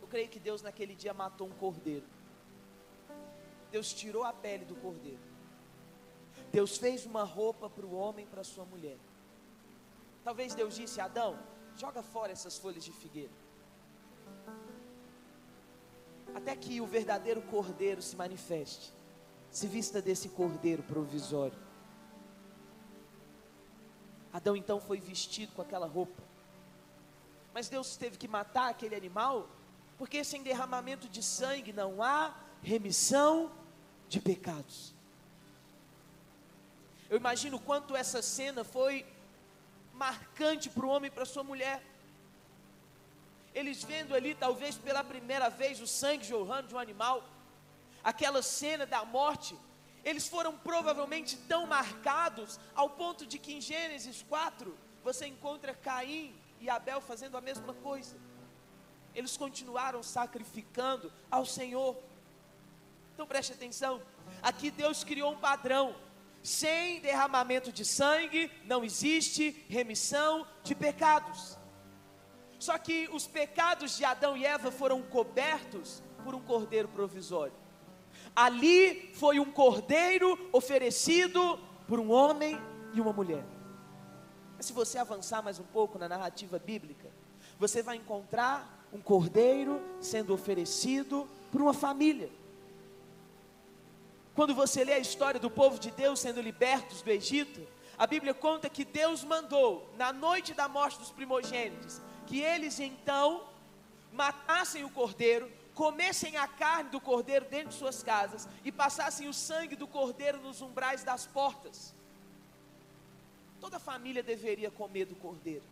Eu creio que Deus naquele dia matou um cordeiro. Deus tirou a pele do cordeiro. Deus fez uma roupa para o homem para sua mulher. Talvez Deus disse Adão: joga fora essas folhas de figueira. Até que o verdadeiro cordeiro se manifeste, se vista desse cordeiro provisório. Adão então foi vestido com aquela roupa. Mas Deus teve que matar aquele animal, porque sem derramamento de sangue não há remissão de pecados. Eu imagino quanto essa cena foi marcante para o homem e para sua mulher. Eles vendo ali, talvez pela primeira vez, o sangue jorrando de um animal, aquela cena da morte, eles foram provavelmente tão marcados ao ponto de que em Gênesis 4 você encontra Caim e Abel fazendo a mesma coisa. Eles continuaram sacrificando ao Senhor. Então preste atenção. Aqui Deus criou um padrão. Sem derramamento de sangue não existe remissão de pecados. Só que os pecados de Adão e Eva foram cobertos por um cordeiro provisório. Ali foi um cordeiro oferecido por um homem e uma mulher. Mas se você avançar mais um pouco na narrativa bíblica, você vai encontrar um cordeiro sendo oferecido por uma família. Quando você lê a história do povo de Deus sendo libertos do Egito, a Bíblia conta que Deus mandou, na noite da morte dos primogênitos, que eles então matassem o cordeiro, comessem a carne do cordeiro dentro de suas casas e passassem o sangue do cordeiro nos umbrais das portas. Toda família deveria comer do cordeiro.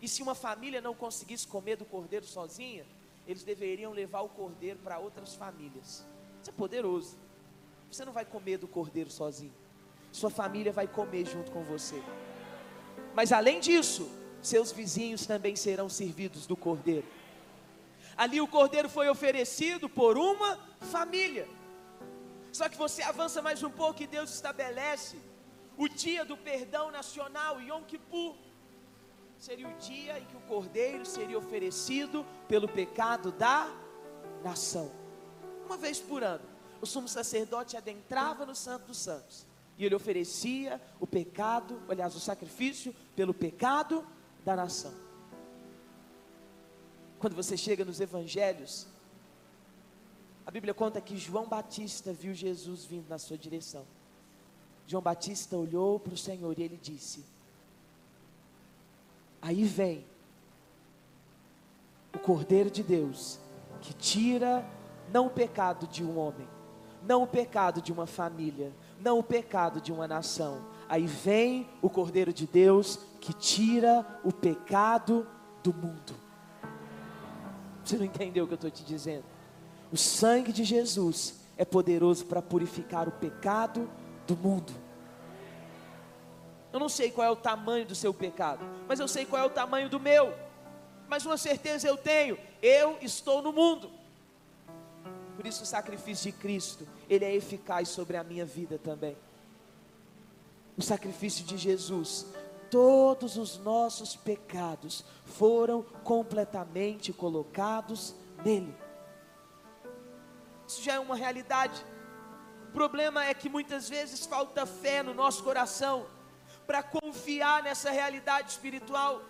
E se uma família não conseguisse comer do cordeiro sozinha, eles deveriam levar o cordeiro para outras famílias. Isso é poderoso. Você não vai comer do cordeiro sozinho. Sua família vai comer junto com você. Mas além disso, seus vizinhos também serão servidos do cordeiro. Ali o cordeiro foi oferecido por uma família. Só que você avança mais um pouco e Deus estabelece o dia do perdão nacional, Yom Kippur. Seria o dia em que o cordeiro seria oferecido pelo pecado da nação. Uma vez por ano, o sumo sacerdote adentrava no Santo dos Santos e ele oferecia o pecado, aliás, o sacrifício pelo pecado nação. Quando você chega nos evangelhos, a Bíblia conta que João Batista viu Jesus vindo na sua direção. João Batista olhou para o Senhor e ele disse: Aí vem o Cordeiro de Deus que tira não o pecado de um homem, não o pecado de uma família, não o pecado de uma nação. Aí vem o Cordeiro de Deus que tira o pecado do mundo. Você não entendeu o que eu estou te dizendo? O sangue de Jesus é poderoso para purificar o pecado do mundo. Eu não sei qual é o tamanho do seu pecado, mas eu sei qual é o tamanho do meu. Mas uma certeza eu tenho: eu estou no mundo. Por isso o sacrifício de Cristo, ele é eficaz sobre a minha vida também. O sacrifício de Jesus, todos os nossos pecados foram completamente colocados nele. Isso já é uma realidade. O problema é que muitas vezes falta fé no nosso coração para confiar nessa realidade espiritual.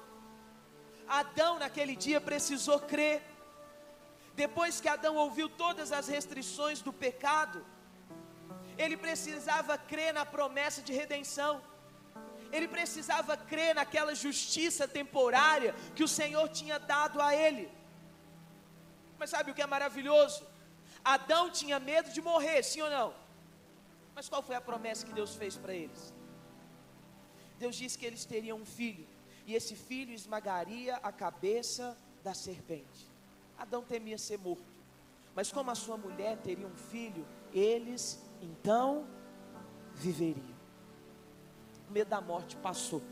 Adão naquele dia precisou crer depois que Adão ouviu todas as restrições do pecado, ele precisava crer na promessa de redenção, ele precisava crer naquela justiça temporária que o Senhor tinha dado a ele. Mas sabe o que é maravilhoso? Adão tinha medo de morrer, sim ou não? Mas qual foi a promessa que Deus fez para eles? Deus disse que eles teriam um filho, e esse filho esmagaria a cabeça da serpente. Adão temia ser morto. Mas como a sua mulher teria um filho, eles então viveriam. O medo da morte passou.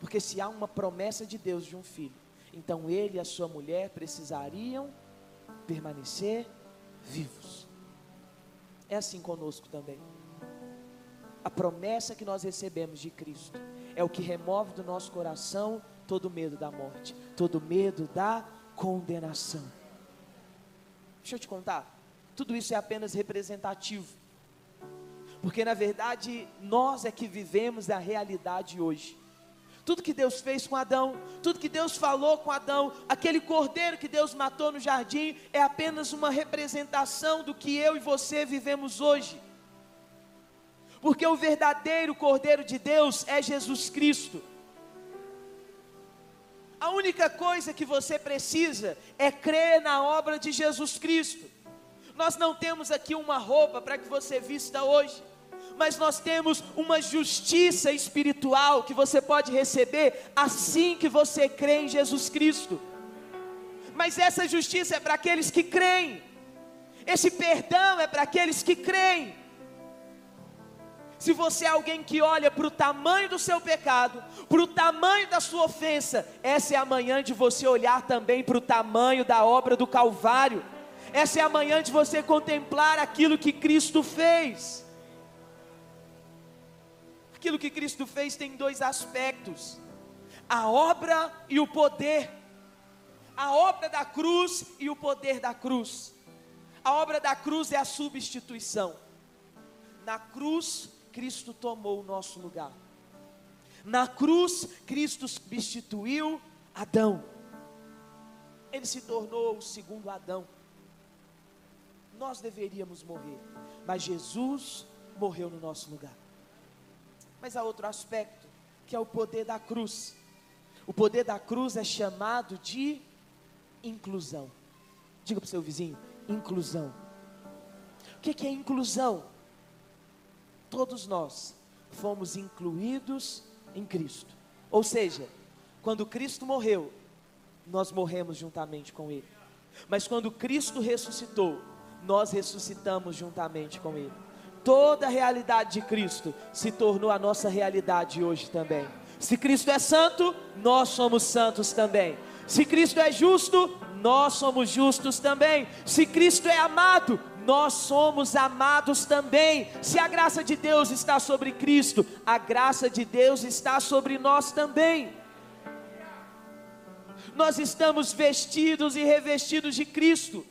Porque se há uma promessa de Deus de um filho, então ele e a sua mulher precisariam permanecer vivos. É assim conosco também. A promessa que nós recebemos de Cristo é o que remove do nosso coração todo medo da morte, todo medo da condenação. Deixa eu te contar, tudo isso é apenas representativo, porque na verdade nós é que vivemos a realidade hoje. Tudo que Deus fez com Adão, tudo que Deus falou com Adão, aquele cordeiro que Deus matou no jardim, é apenas uma representação do que eu e você vivemos hoje. Porque o verdadeiro cordeiro de Deus é Jesus Cristo. A única coisa que você precisa é crer na obra de Jesus Cristo. Nós não temos aqui uma roupa para que você vista hoje, mas nós temos uma justiça espiritual que você pode receber assim que você crê em Jesus Cristo. Mas essa justiça é para aqueles que creem, esse perdão é para aqueles que creem. Se você é alguém que olha para o tamanho do seu pecado, para o tamanho da sua ofensa, essa é a manhã de você olhar também para o tamanho da obra do Calvário. Essa é a manhã de você contemplar aquilo que Cristo fez. Aquilo que Cristo fez tem dois aspectos: a obra e o poder. A obra da cruz e o poder da cruz. A obra da cruz é a substituição. Na cruz, Cristo tomou o nosso lugar. Na cruz, Cristo substituiu Adão. Ele se tornou o segundo Adão. Nós deveríamos morrer, mas Jesus morreu no nosso lugar. Mas há outro aspecto, que é o poder da cruz. O poder da cruz é chamado de inclusão. Diga para o seu vizinho: inclusão. O que é inclusão? Todos nós fomos incluídos em Cristo. Ou seja, quando Cristo morreu, nós morremos juntamente com Ele. Mas quando Cristo ressuscitou, nós ressuscitamos juntamente com Ele. Toda a realidade de Cristo se tornou a nossa realidade hoje também. Se Cristo é santo, nós somos santos também. Se Cristo é justo, nós somos justos também. Se Cristo é amado, nós somos amados também. Se a graça de Deus está sobre Cristo, a graça de Deus está sobre nós também. Nós estamos vestidos e revestidos de Cristo.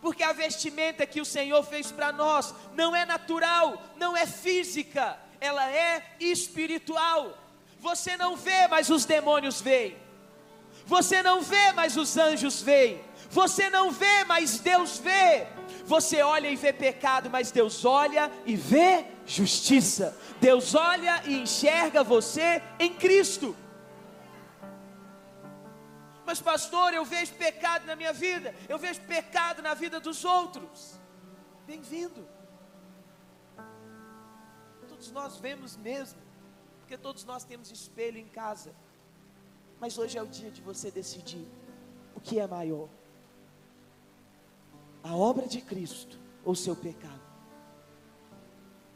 Porque a vestimenta que o Senhor fez para nós não é natural, não é física, ela é espiritual. Você não vê, mas os demônios veem. Você não vê, mas os anjos veem. Você não vê, mas Deus vê. Você olha e vê pecado, mas Deus olha e vê justiça. Deus olha e enxerga você em Cristo. Mas, pastor, eu vejo pecado na minha vida, eu vejo pecado na vida dos outros. Bem-vindo. Todos nós vemos mesmo, porque todos nós temos espelho em casa. Mas hoje é o dia de você decidir o que é maior: a obra de Cristo ou seu pecado.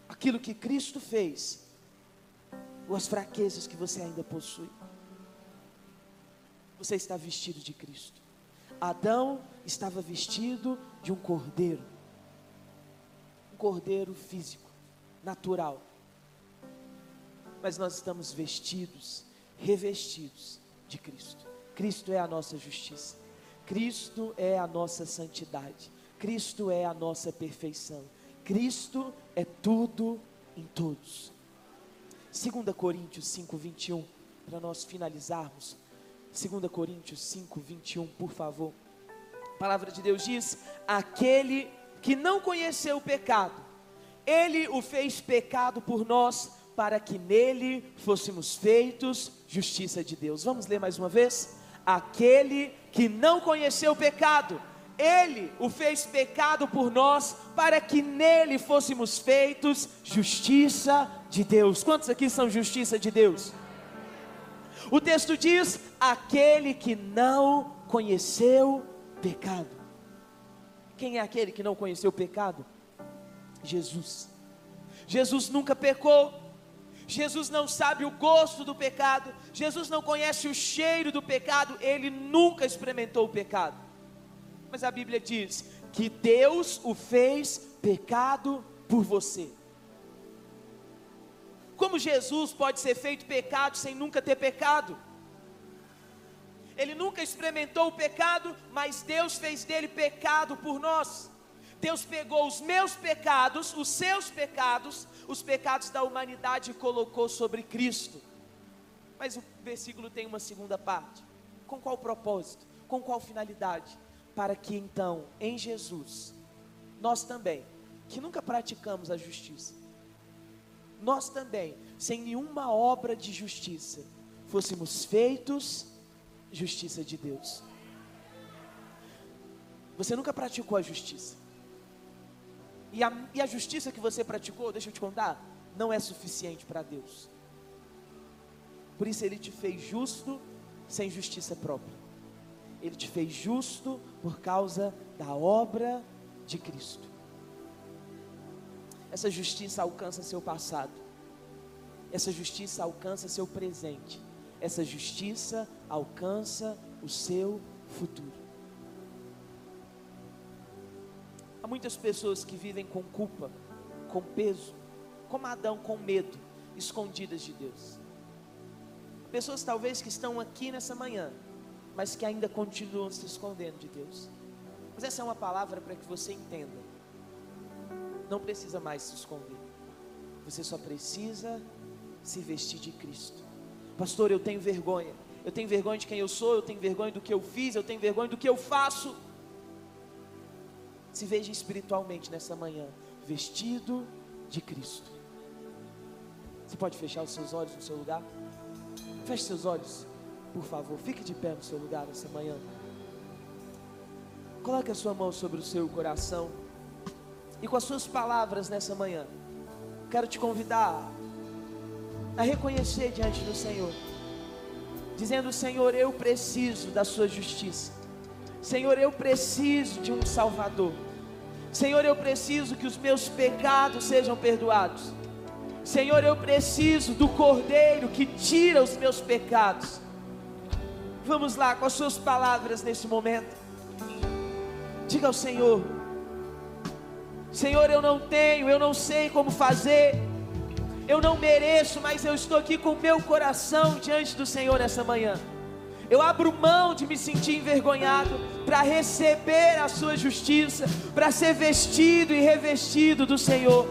Aquilo que Cristo fez, ou as fraquezas que você ainda possui. Você está vestido de Cristo. Adão estava vestido de um cordeiro, um cordeiro físico, natural. Mas nós estamos vestidos, revestidos de Cristo. Cristo é a nossa justiça. Cristo é a nossa santidade. Cristo é a nossa perfeição. Cristo é tudo em todos. 2 Coríntios 5, 21, para nós finalizarmos. 2 Coríntios 5, 21, por favor. A palavra de Deus diz: Aquele que não conheceu o pecado, ele o fez pecado por nós para que nele fôssemos feitos justiça de Deus. Vamos ler mais uma vez? Aquele que não conheceu o pecado, ele o fez pecado por nós, para que nele fôssemos feitos justiça de Deus. Quantos aqui são justiça de Deus? O texto diz: aquele que não conheceu pecado. Quem é aquele que não conheceu pecado? Jesus. Jesus nunca pecou, Jesus não sabe o gosto do pecado, Jesus não conhece o cheiro do pecado, ele nunca experimentou o pecado. Mas a Bíblia diz que Deus o fez pecado por você. Como Jesus pode ser feito pecado sem nunca ter pecado? Ele nunca experimentou o pecado, mas Deus fez dele pecado por nós. Deus pegou os meus pecados, os seus pecados, os pecados da humanidade e colocou sobre Cristo. Mas o versículo tem uma segunda parte. Com qual propósito? Com qual finalidade? Para que então, em Jesus, nós também, que nunca praticamos a justiça, nós também, sem nenhuma obra de justiça, fôssemos feitos justiça de Deus. Você nunca praticou a justiça. E a, e a justiça que você praticou, deixa eu te contar, não é suficiente para Deus. Por isso ele te fez justo sem justiça própria. Ele te fez justo por causa da obra de Cristo. Essa justiça alcança seu passado. Essa justiça alcança seu presente. Essa justiça alcança o seu futuro. Há muitas pessoas que vivem com culpa, com peso, como Adão, com medo, escondidas de Deus. Pessoas talvez que estão aqui nessa manhã, mas que ainda continuam se escondendo de Deus. Mas essa é uma palavra para que você entenda. Não precisa mais se esconder. Você só precisa se vestir de Cristo. Pastor, eu tenho vergonha. Eu tenho vergonha de quem eu sou, eu tenho vergonha do que eu fiz, eu tenho vergonha do que eu faço. Se veja espiritualmente nessa manhã, vestido de Cristo. Você pode fechar os seus olhos no seu lugar? Feche seus olhos, por favor. Fique de pé no seu lugar nessa manhã. Coloque a sua mão sobre o seu coração e com as suas palavras nessa manhã, quero te convidar a reconhecer diante do Senhor, dizendo: Senhor, eu preciso da Sua justiça, Senhor, eu preciso de um Salvador, Senhor, eu preciso que os meus pecados sejam perdoados, Senhor, eu preciso do Cordeiro que tira os meus pecados. Vamos lá com as suas palavras nesse momento. Diga ao Senhor: Senhor, eu não tenho, eu não sei como fazer, eu não mereço, mas eu estou aqui com o meu coração diante do Senhor nessa manhã. Eu abro mão de me sentir envergonhado para receber a Sua justiça, para ser vestido e revestido do Senhor.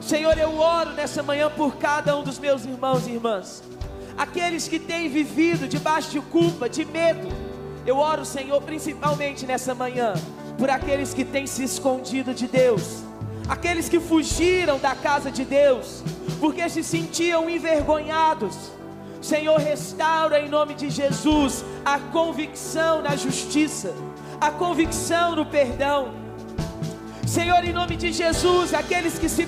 Senhor, eu oro nessa manhã por cada um dos meus irmãos e irmãs, aqueles que têm vivido debaixo de culpa, de medo. Eu oro, Senhor, principalmente nessa manhã, por aqueles que têm se escondido de Deus, aqueles que fugiram da casa de Deus, porque se sentiam envergonhados. Senhor, restaura em nome de Jesus a convicção na justiça, a convicção no perdão. Senhor, em nome de Jesus, aqueles que se